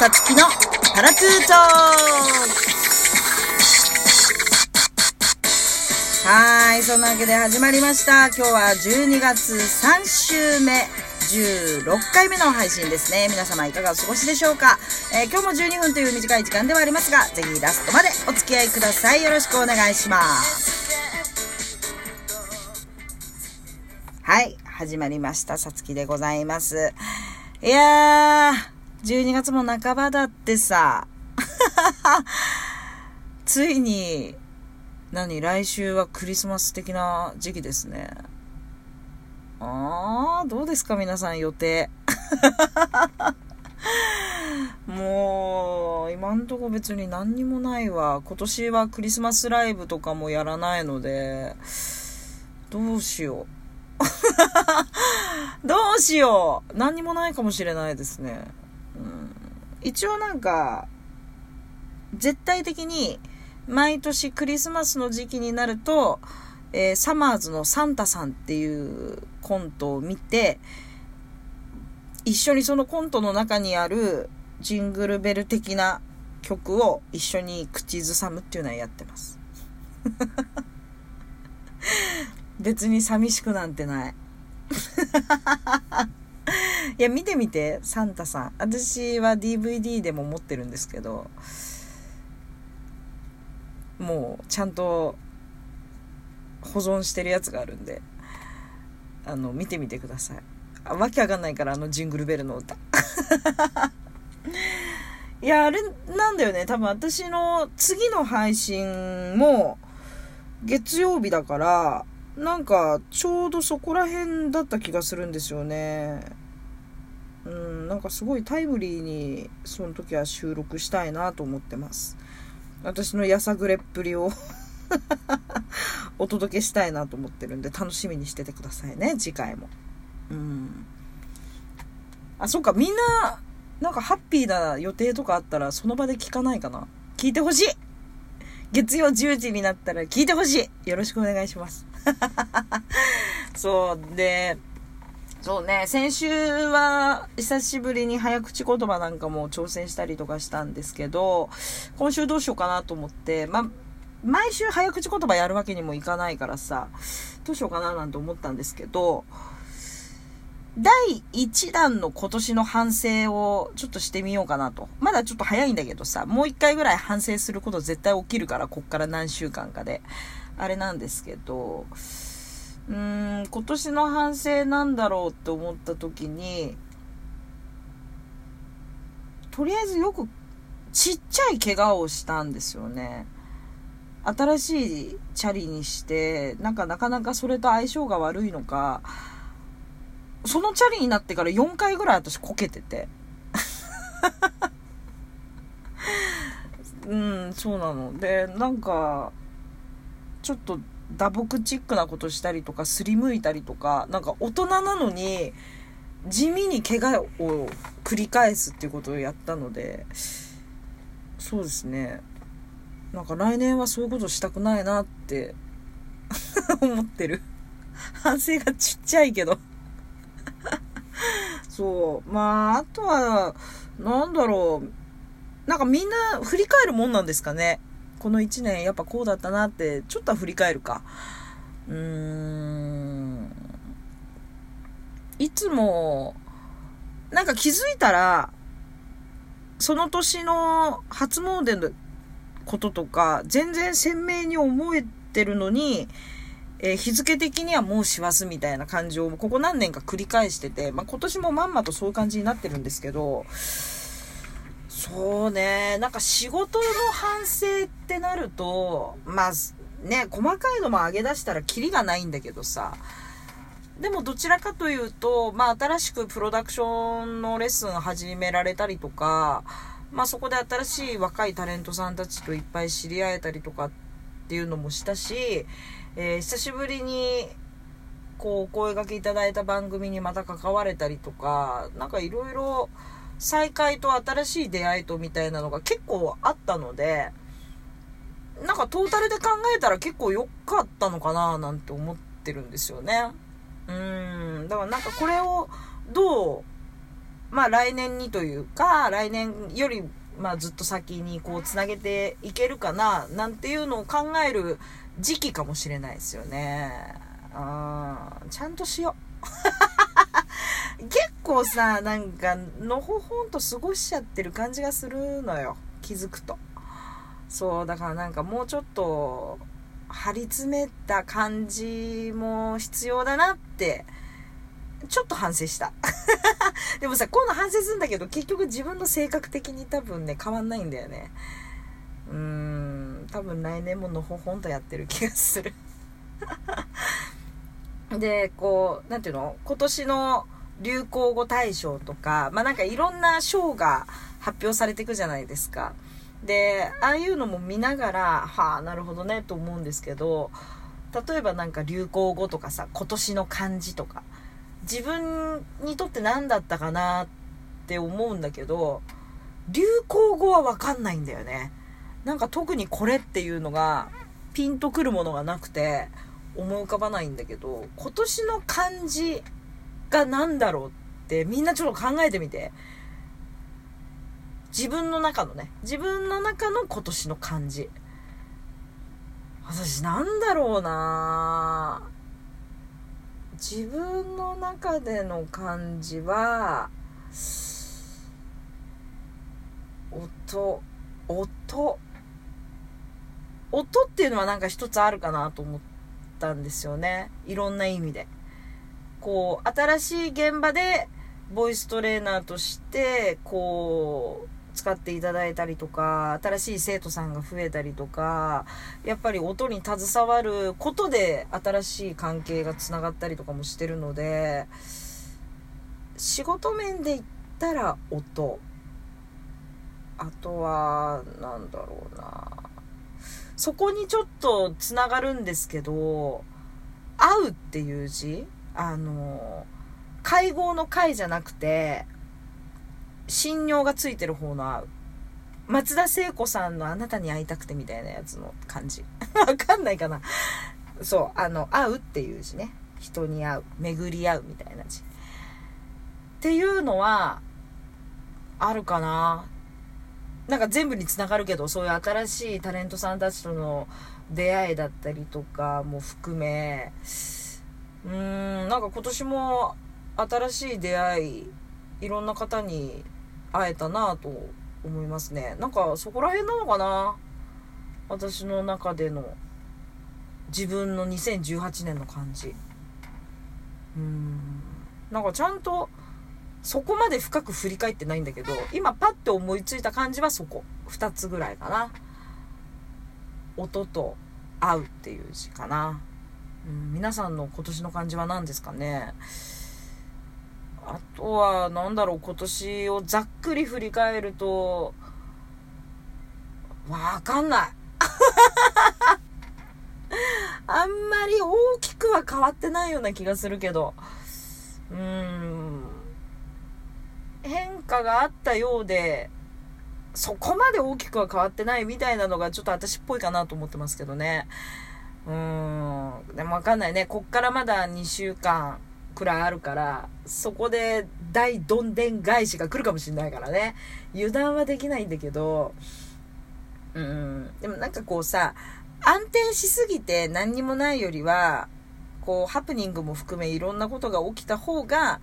さつきのパラツートーはい、そんなわけで始まりました。今日は12月3週目。16回目の配信ですね。皆様いかがお過ごしでしょうか、えー、今日も12分という短い時間ではありますが、ぜひラストまでお付き合いください。よろしくお願いします。はい、始まりました。さつきでございます。いやー、12月も半ばだってさ、ついに、何、来週はクリスマス的な時期ですね。あー、どうですか皆さん予定。もう、今んとこ別に何にもないわ。今年はクリスマスライブとかもやらないので、どうしよう。どうしよう何にもないかもしれないですね。一応なんか、絶対的に、毎年クリスマスの時期になると、えー、サマーズのサンタさんっていうコントを見て、一緒にそのコントの中にあるジングルベル的な曲を一緒に口ずさむっていうのはやってます。別に寂しくなんてない。いや、見てみて、サンタさん。私は DVD でも持ってるんですけど、もうちゃんと保存してるやつがあるんで、あの、見てみてください。あわけわかんないから、あのジングルベルの歌。いや、あれなんだよね。多分私の次の配信も月曜日だから、なんかちょうどそこら辺だった気がするんですよね。うん、なんかすごいタイムリーにその時は収録したいなと思ってます。私のやさぐれっぷりを お届けしたいなと思ってるんで、楽しみにしててくださいね、次回も。うん。あ、そっか、みんな、なんかハッピーな予定とかあったら、その場で聞かないかな。聞いてほしい月曜10時になったら聞いてほしいよろしくお願いします。そう、で、そうね、先週は久しぶりに早口言葉なんかも挑戦したりとかしたんですけど、今週どうしようかなと思って、ま、毎週早口言葉やるわけにもいかないからさ、どうしようかななんて思ったんですけど、第1弾の今年の反省をちょっとしてみようかなと。まだちょっと早いんだけどさ、もう一回ぐらい反省すること絶対起きるから、こっから何週間かで。あれなんですけど、うーん、今年の反省なんだろうって思った時に、とりあえずよくちっちゃい怪我をしたんですよね。新しいチャリにして、なんかなかなかそれと相性が悪いのか、そのチャリになってから4回ぐらい私こけてて。うん、そうなの。で、なんか、ちょっと打撲チックなことしたりとか、すりむいたりとか、なんか大人なのに、地味に怪我を繰り返すっていうことをやったので、そうですね。なんか来年はそういうことしたくないなって 思ってる。反省がちっちゃいけどそう。まあ、あとは、なんだろう。なんかみんな振り返るもんなんですかね。この1年やっぱこうだったなって、ちょっとは振り返るか。うーん。いつも、なんか気づいたら、その年の初詣のこととか、全然鮮明に思えてるのに、えー、日付的にはもう師走みたいな感じを、ここ何年か繰り返してて、まあ、今年もまんまとそういう感じになってるんですけど、そうね、なんか仕事の反省ってなると、まあ、ね、細かいのも上げ出したらキリがないんだけどさ、でもどちらかというと、まあ新しくプロダクションのレッスン始められたりとか、まあそこで新しい若いタレントさんたちといっぱい知り合えたりとかっていうのもしたし、えー、久しぶりにこうお声がけいただいた番組にまた関われたりとか、なんかいろいろ再会と新しい出会いとみたいなのが結構あったので、なんかトータルで考えたら結構良かったのかななんて思ってるんですよね。うん。だからなんかこれをどうまあ来年にというか、来年より、まあずっと先にこうつなげていけるかな、なんていうのを考える時期かもしれないですよね。うん、ちゃんとしよう。構さ、なんか、のほほんと過ごしちゃってる感じがするのよ。気づくと。そう、だからなんかもうちょっと、張り詰めた感じも必要だなって、ちょっと反省した。でもさ、今度反省するんだけど、結局自分の性格的に多分ね、変わんないんだよね。うーん、多分来年ものほほんとやってる気がする。で、こう、なんていうの？今年の流行語大賞とか、まあなんかいろんな賞が発表されていくじゃないですか。で、ああいうのも見ながら、はあ、なるほどね、と思うんですけど、例えばなんか流行語とかさ、今年の漢字とか、自分にとって何だったかなって思うんだけど、流行語はわかんないんだよね。なんか特にこれっていうのが、ピンとくるものがなくて、思い浮かばないんだけど、今年の漢字が何だろうってみんなちょっと考えてみて。自分の中のね、自分の中の今年の漢字。私なんだろうな自分の中での漢字は、音、音、音っていうのはなんか一つあるかなと思ったんですよね。いろんな意味で。こう、新しい現場で、ボイストレーナーとして、こう、使っていただいたりとか、新しい生徒さんが増えたりとか、やっぱり音に携わることで新しい関係がつながったりとかもしてるので、仕事面で言ったら音。あとは、なんだろうな。そこにちょっとつながるんですけど、会うっていう字あの、会合の会じゃなくて、信用がついてる方の会う。松田聖子さんのあなたに会いたくてみたいなやつの感じ。わかんないかな。そう、あの、会うっていう字ね。人に会う。巡り合うみたいな字。っていうのは、あるかな。なんか全部につながるけど、そういう新しいタレントさんたちとの出会いだったりとかも含め、うーん、なんか今年も新しい出会い、いろんな方に会えたなと思いますね。なんかそこら辺なのかな？私の中での自分の2018年の感じ。うん。なんかちゃんとそこまで深く振り返ってないんだけど、今パッて思いついた感じはそこ。2つぐらいかな。音と合うっていう字かな。うん、皆さんの今年の感じは何ですかね？あとは、なんだろう、今年をざっくり振り返ると、わかんない。あんまり大きくは変わってないような気がするけど、うーん、変化があったようで、そこまで大きくは変わってないみたいなのがちょっと私っぽいかなと思ってますけどね。うーん。でもわかんないね。こっからまだ2週間くらいあるから、そこで大どんでん返しが来るかもしれないからね。油断はできないんだけど、うん。でもなんかこうさ、安定しすぎて何にもないよりは、こう、ハプニングも含めいろんなことが起きた方が、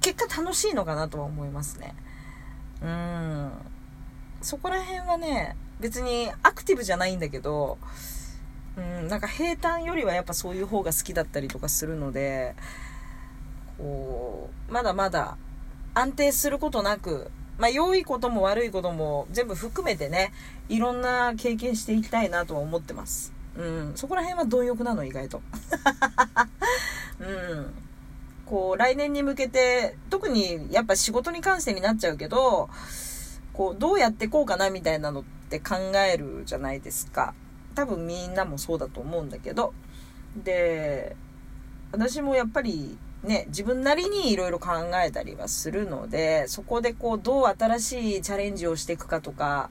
結果楽しいのかなとは思いますね。うん。そこら辺はね、別にアクティブじゃないんだけど、うん、なんか平坦よりはやっぱそういう方が好きだったりとかするので、こう、まだまだ安定することなく、まあ、良いことも悪いことも全部含めてね、いろんな経験していきたいなとは思ってます。うん、そこら辺は貪欲なの、意外と。うん。こう、来年に向けて、特にやっぱ仕事に関してになっちゃうけど、こう、どうやってこうかなみたいなのって考えるじゃないですか。多分みんなもそうだと思うんだけど、で、私もやっぱりね、自分なりにいろいろ考えたりはするので、そこでこう、どう新しいチャレンジをしていくかとか、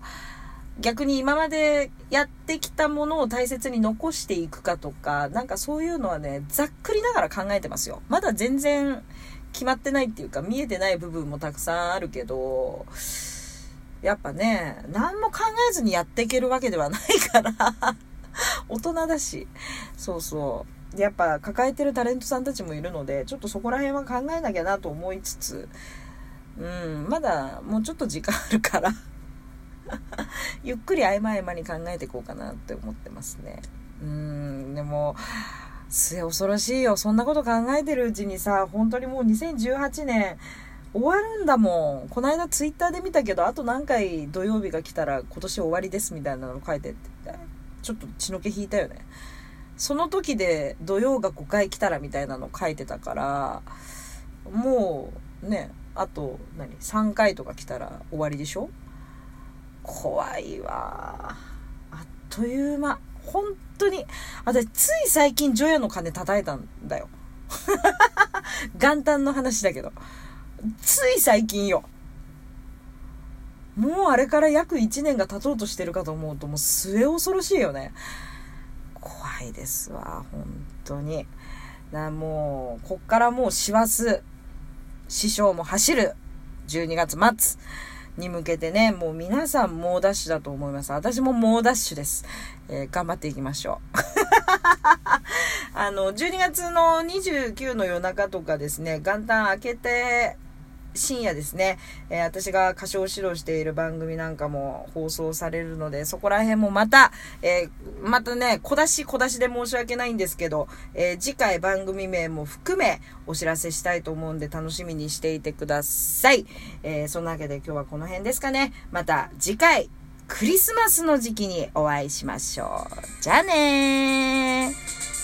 逆に今までやってきたものを大切に残していくかとか、なんかそういうのはね、ざっくりながら考えてますよ。まだ全然決まってないっていうか、見えてない部分もたくさんあるけど、やっぱね、何も考えずにやっていけるわけではないから 大人だし、そうそう。やっぱ抱えてるタレントさんたちもいるので、ちょっとそこら辺は考えなきゃなと思いつつ、うん、まだもうちょっと時間あるから ゆっくり合間合間に考えていこうかなって思ってますね。うん、でも、末恐ろしいよ。そんなこと考えてるうちにさ、本当にもう2018年終わるんだもん。この間ツイッターで見たけど、あと何回土曜日が来たら今年終わりですみたいなの書いてって、ちょっと血の気引いたよね。その時で土曜が5回来たらみたいなの書いてたから、もうね、あと何 ?3 回とか来たら終わりでしょ？怖いわ。あっという間。本当に。私、つい最近、除夜の鐘叩いたんだよ。元旦の話だけど。つい最近よ。もうあれから約1年が経とうとしてるかと思うと、もう末恐ろしいよね。怖いですわ、本当に。な、もう、こっからもう師走、師匠も走る、12月末。に向けてね、もう皆さん猛ダッシュだと思います。私も猛ダッシュです。えー、頑張っていきましょう。あの、12月の29の夜中とかですね、元旦明けて、深夜ですね、えー、私が歌唱指導している番組なんかも放送されるので、そこら辺もまた、えー、またね、小出し小出しで申し訳ないんですけど、えー、次回番組名も含めお知らせしたいと思うんで楽しみにしていてください。えそんなわけで今日はこの辺ですかね。また次回、クリスマスの時期にお会いしましょう。じゃあねー。